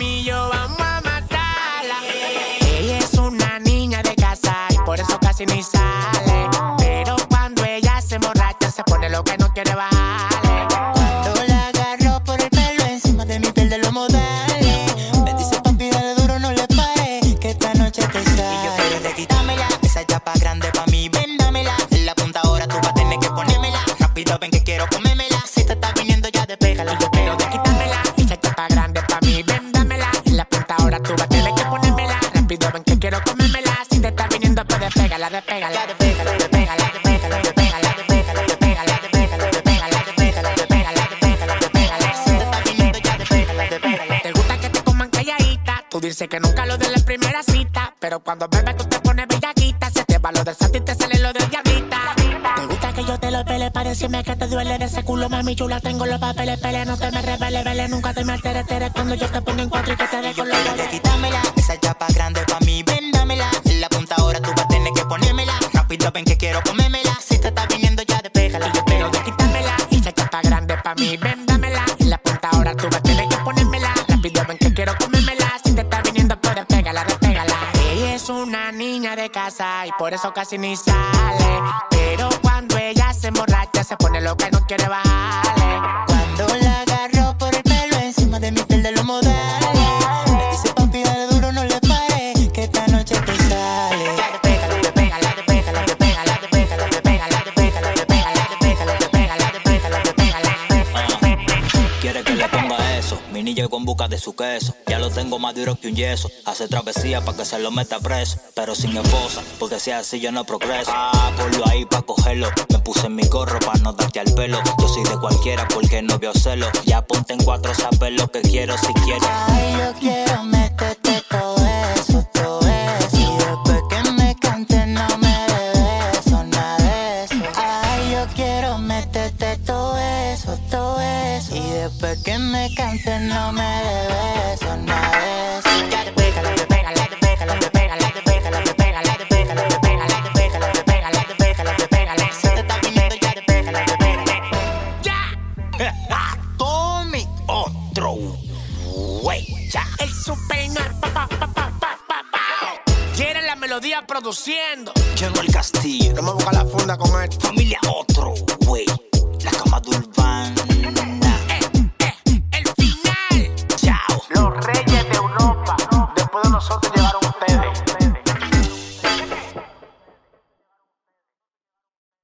mío, vamos a matarla. Ella es una niña de casa y por eso casi ni sale. Pero cuando ella se emborracha, se pone lo que no quiere bajarle. Cuando la agarro por el pelo encima de mi piel de los modales. Me dice papi, dale duro, no le pare, que esta noche te sale. Y yo quiero de quitármela, esa chapa grande pa' mí, Rápido ven que quiero comérmela. Si te está viniendo, pues despégala, despégala, despégala, despégala, despégala, despégala, despégala, despégala, despégala, despégala, despégala, despégala, despégala, despégala. Si te está viniendo ya despégala, despégala. Te gusta que te coman calladita. Tú dices que nunca lo de la primera cita. Pero cuando bebes tú te pones bellaquita. Se te va lo del santo y te sale lo del diablita. Te gusta que yo te lo pele para decirme que te duele de ese culo, mami chula. Tengo los papeles, pele, no te me revele, vele. Nunca te me alteres, tere cuando yo te pongo en cuatro y que te con los Si te está viniendo ya despégala. Yo quiero de quitármela y esa chapa grande pa' mí, ven, dámela. En la punta ahora tú vas a tener que ponérmela. Rápido ven que quiero comérmela. Si te está viniendo, pues despégala, despégala. Ella es una niña de casa y por eso casi ni sale. Pero cuando ella se emborracha, se pone lo que no quiere bajarle. Ponga eso. Mi niño con busca de su queso. Ya lo tengo más duro que un yeso. Hace travesía para que se lo meta preso. Pero sin esposa, porque si así yo no progreso. Ah, ponlo ahí para cogerlo. Me puse en mi gorro para no darte al pelo. Yo soy de cualquiera porque no veo celo. Ya ponte en cuatro, sabes lo que quiero si quieres. Ay, yo quiero Que me canten no me debes sonar. produciendo. Llego el castillo, no me busca la funda con esto. baby.